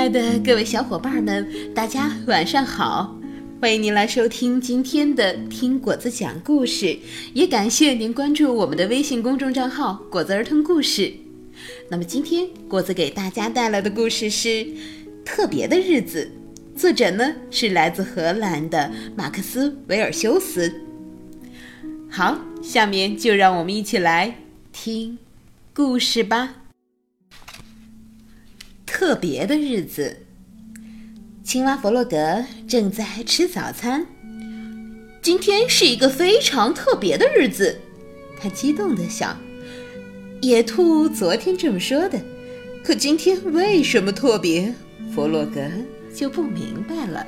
亲爱的各位小伙伴们，大家晚上好！欢迎您来收听今天的《听果子讲故事》，也感谢您关注我们的微信公众账号“果子儿童故事”。那么今天果子给大家带来的故事是《特别的日子》，作者呢是来自荷兰的马克思·维尔修斯。好，下面就让我们一起来听故事吧。特别的日子，青蛙弗洛格正在吃早餐。今天是一个非常特别的日子，他激动地想。野兔昨天这么说的，可今天为什么特别？弗洛格就不明白了。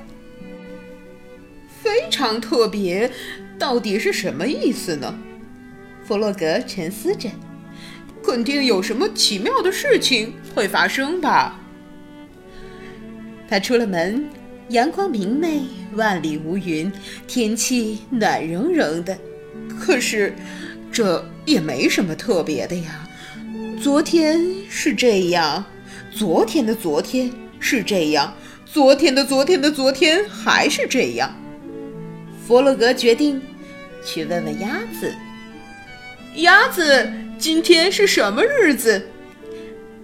非常特别，到底是什么意思呢？弗洛格沉思着，肯定有什么奇妙的事情会发生吧。他出了门，阳光明媚，万里无云，天气暖融融的。可是，这也没什么特别的呀。昨天是这样，昨天的昨天是这样，昨天的昨天的昨天还是这样。弗洛格决定去问问鸭子：“鸭子，今天是什么日子？”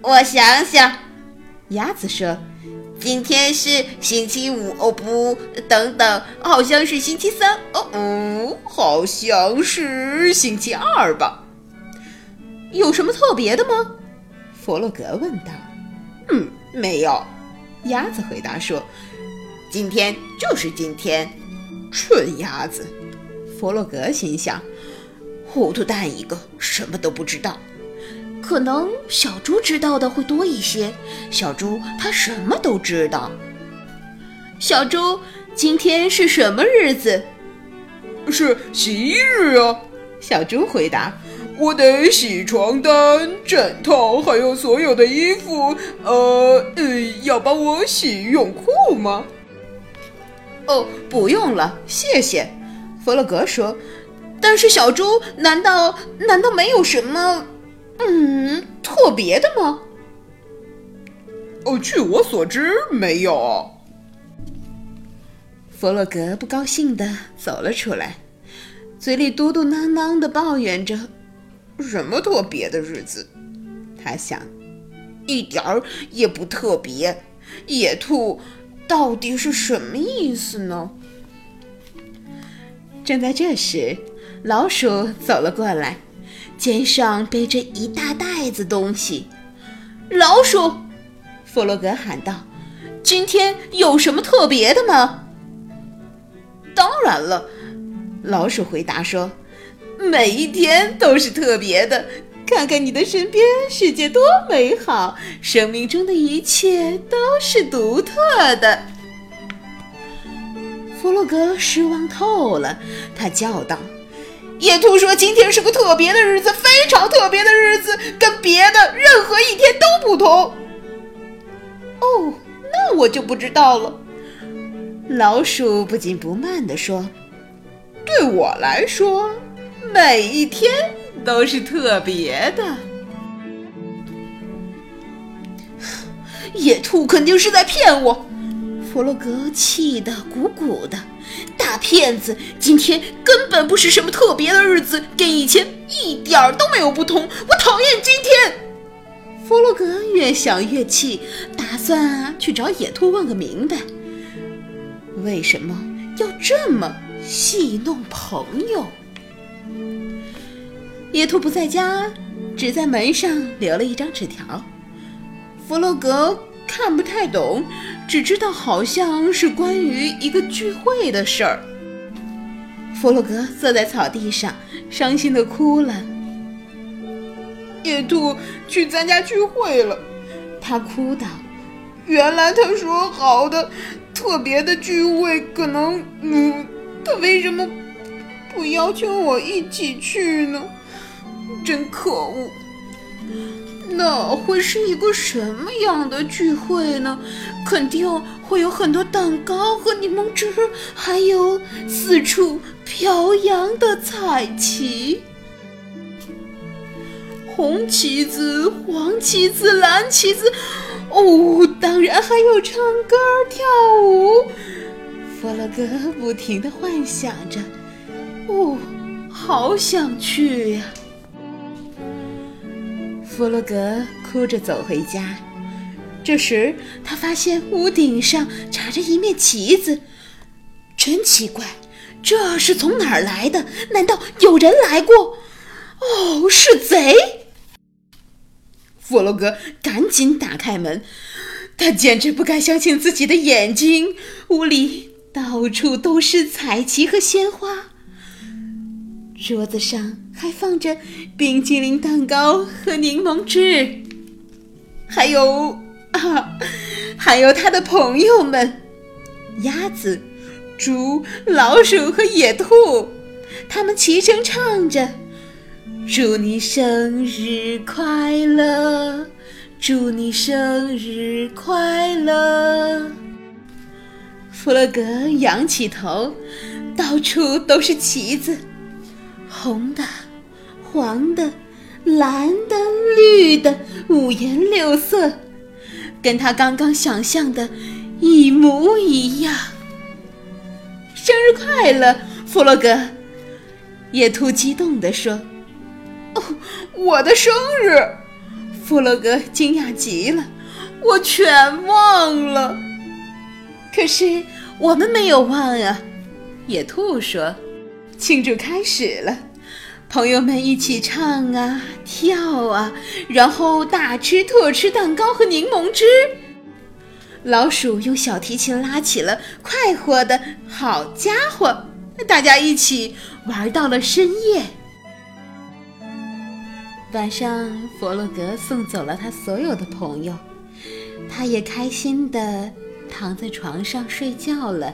我想想，鸭子说。今天是星期五哦不，等等，好像是星期三哦哦，好像是星期二吧？有什么特别的吗？弗洛格问道。嗯，没有。鸭子回答说：“今天就是今天。”蠢鸭子，弗洛格心想，糊涂蛋一个，什么都不知道。可能小猪知道的会多一些。小猪它什么都知道。小猪，今天是什么日子？是洗衣日啊！小猪回答。我得洗床单、枕头，还有所有的衣服。呃呃，要帮我洗泳裤吗？哦，不用了，谢谢。弗洛格说。但是小猪，难道难道没有什么？嗯，特别的吗？哦，据我所知，没有。弗洛格不高兴的走了出来，嘴里嘟嘟囔囔的抱怨着：“什么特别的日子？”他想，一点儿也不特别。野兔到底是什么意思呢？正在这时，老鼠走了过来。肩上背着一大袋子东西，老鼠，弗洛格喊道：“今天有什么特别的吗？”“当然了。”老鼠回答说，“每一天都是特别的。看看你的身边，世界多美好，生命中的一切都是独特的。”弗洛格失望透了，他叫道。野兔说：“今天是个特别的日子，非常特别的日子，跟别的任何一天都不同。”哦，那我就不知道了。老鼠不紧不慢地说：“对我来说，每一天都是特别的。”野兔肯定是在骗我。弗洛格气得鼓鼓的。大骗子！今天根本不是什么特别的日子，跟以前一点儿都没有不同。我讨厌今天。弗洛格越想越气，打算啊去找野兔问个明白，为什么要这么戏弄朋友？野兔不在家，只在门上留了一张纸条。弗洛格。看不太懂，只知道好像是关于一个聚会的事儿。弗洛格坐在草地上，伤心的哭了。野兔去参加聚会了，他哭道：“原来他说好的特别的聚会，可能……嗯，他为什么不邀请我一起去呢？真可恶！”那会是一个什么样的聚会呢？肯定会有很多蛋糕和柠檬汁，还有四处飘扬的彩旗，红旗子、黄旗子、蓝旗子，哦，当然还有唱歌跳舞。弗洛格不停地幻想着，哦，好想去呀！弗洛格哭着走回家。这时，他发现屋顶上插着一面旗子，真奇怪，这是从哪儿来的？难道有人来过？哦，是贼！弗洛格赶紧打开门，他简直不敢相信自己的眼睛，屋里到处都是彩旗和鲜花，桌子上还放着冰激凌蛋糕和柠檬汁，还有啊，还有他的朋友们——鸭子、猪、老鼠和野兔，他们齐声唱着：“祝你生日快乐，祝你生日快乐。”弗洛格仰起头，到处都是旗子，红的、黄的、蓝的、绿的，五颜六色，跟他刚刚想象的一模一样。生日快乐，弗洛格！野兔激动地说：“哦，我的生日！”弗洛格惊讶极了，我全忘了。可是我们没有忘啊，野兔说：“庆祝开始了，朋友们一起唱啊跳啊，然后大吃特吃蛋糕和柠檬汁。老鼠用小提琴拉起了快活的好家伙，大家一起玩到了深夜。晚上，弗洛格送走了他所有的朋友，他也开心的。”躺在床上睡觉了。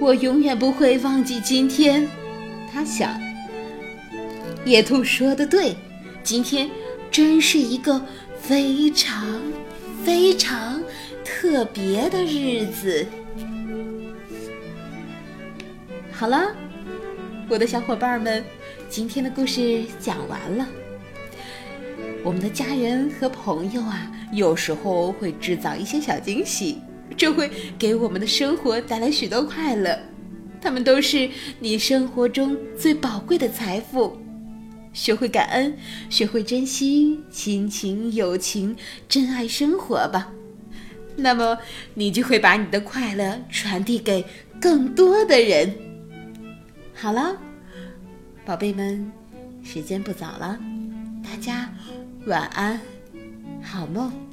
我永远不会忘记今天，他想。野兔说的对，今天真是一个非常非常特别的日子。好了，我的小伙伴们，今天的故事讲完了。我们的家人和朋友啊。有时候会制造一些小惊喜，这会给我们的生活带来许多快乐。他们都是你生活中最宝贵的财富。学会感恩，学会珍惜亲情、友情，珍爱生活吧。那么，你就会把你的快乐传递给更多的人。好了，宝贝们，时间不早了，大家晚安。好梦。